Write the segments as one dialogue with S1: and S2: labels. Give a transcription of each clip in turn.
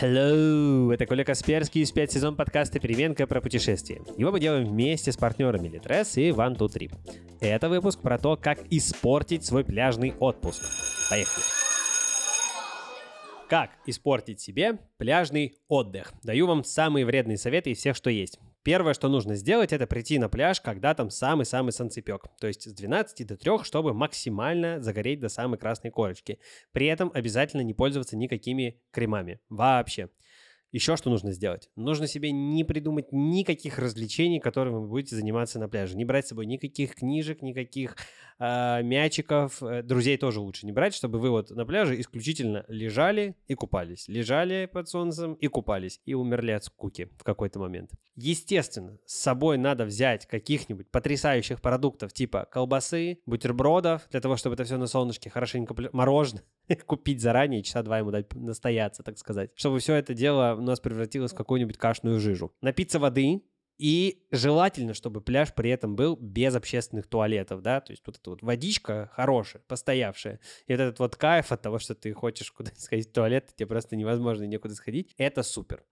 S1: Hello! Это Коля Касперский из 5 сезон подкаста «Переменка про путешествия». Его мы делаем вместе с партнерами Litres и One Two Trip. Это выпуск про то, как испортить свой пляжный отпуск. Поехали! Как испортить себе пляжный отдых? Даю вам самые вредные советы из всех, что есть. Первое, что нужно сделать, это прийти на пляж, когда там самый-самый санцепек. То есть с 12 до 3, чтобы максимально загореть до самой красной корочки. При этом обязательно не пользоваться никакими кремами. Вообще. Еще что нужно сделать? Нужно себе не придумать никаких развлечений, которыми вы будете заниматься на пляже. Не брать с собой никаких книжек, никаких э, мячиков. Друзей тоже лучше не брать, чтобы вы вот на пляже исключительно лежали и купались. Лежали под солнцем и купались. И умерли от скуки в какой-то момент. Естественно, с собой надо взять каких-нибудь потрясающих продуктов типа колбасы, бутербродов, для того, чтобы это все на солнышке хорошенько мороженое купить заранее, часа два ему дать настояться, так сказать. Чтобы все это дело у нас превратилось в какую-нибудь кашную жижу. Напиться воды, и желательно, чтобы пляж при этом был без общественных туалетов, да, то есть вот эта вот водичка хорошая, постоявшая, и вот этот вот кайф от того, что ты хочешь куда-нибудь сходить в туалет, тебе просто невозможно некуда сходить, это супер.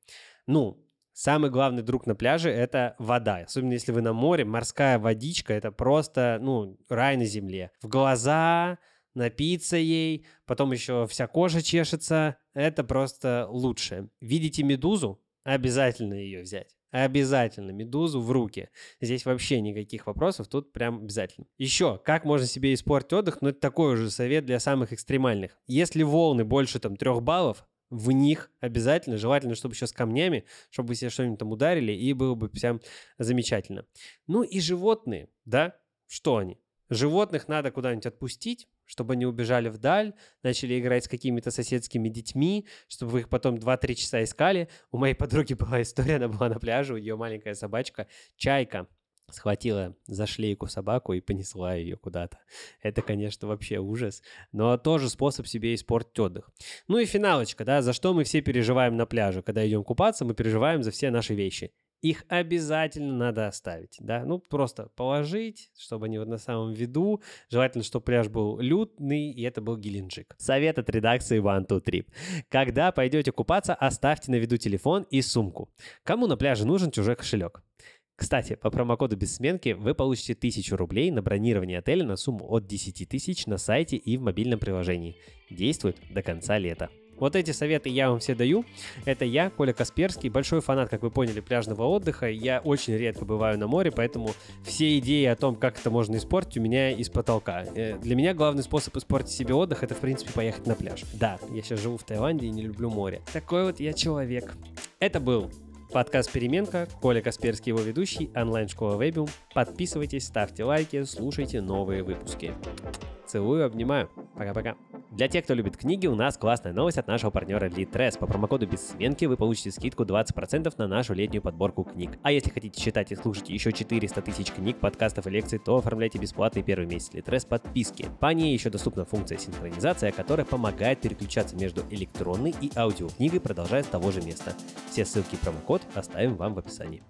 S1: Ну, Самый главный друг на пляже — это вода. Особенно если вы на море, морская водичка — это просто, ну, рай на земле. В глаза, напиться ей, потом еще вся кожа чешется. Это просто лучше. Видите медузу? Обязательно ее взять. Обязательно медузу в руки. Здесь вообще никаких вопросов, тут прям обязательно. Еще, как можно себе испортить отдых? Ну, это такой уже совет для самых экстремальных. Если волны больше там трех баллов, в них обязательно, желательно, чтобы еще с камнями, чтобы вы себе что-нибудь там ударили, и было бы прям замечательно. Ну и животные, да, что они? Животных надо куда-нибудь отпустить, чтобы они убежали вдаль, начали играть с какими-то соседскими детьми, чтобы вы их потом 2-3 часа искали. У моей подруги была история, она была на пляже, у нее маленькая собачка, чайка, схватила за шлейку собаку и понесла ее куда-то. Это, конечно, вообще ужас, но тоже способ себе испортить отдых. Ну и финалочка, да, за что мы все переживаем на пляже. Когда идем купаться, мы переживаем за все наши вещи их обязательно надо оставить, да, ну просто положить, чтобы они вот на самом виду, желательно, чтобы пляж был лютный, и это был Геленджик. Совет от редакции One Two Trip. Когда пойдете купаться, оставьте на виду телефон и сумку. Кому на пляже нужен чужой кошелек? Кстати, по промокоду Бессменки вы получите 1000 рублей на бронирование отеля на сумму от 10 тысяч на сайте и в мобильном приложении. Действует до конца лета. Вот эти советы я вам все даю. Это я, Коля Касперский, большой фанат, как вы поняли, пляжного отдыха. Я очень редко бываю на море, поэтому все идеи о том, как это можно испортить, у меня из потолка. Э, для меня главный способ испортить себе отдых, это, в принципе, поехать на пляж. Да, я сейчас живу в Таиланде и не люблю море. Такой вот я человек. Это был Подкаст «Переменка», Коля Касперский, его ведущий, онлайн-школа Вебиум. Подписывайтесь, ставьте лайки, слушайте новые выпуски. Целую, обнимаю. Пока-пока. Для тех, кто любит книги, у нас классная новость от нашего партнера Litres. По промокоду Бессменки вы получите скидку 20% на нашу летнюю подборку книг. А если хотите читать и слушать еще 400 тысяч книг, подкастов и лекций, то оформляйте бесплатный первый месяц Litres подписки. По ней еще доступна функция синхронизация, которая помогает переключаться между электронной и аудиокнигой, продолжая с того же места. Все ссылки и промокод оставим вам в описании.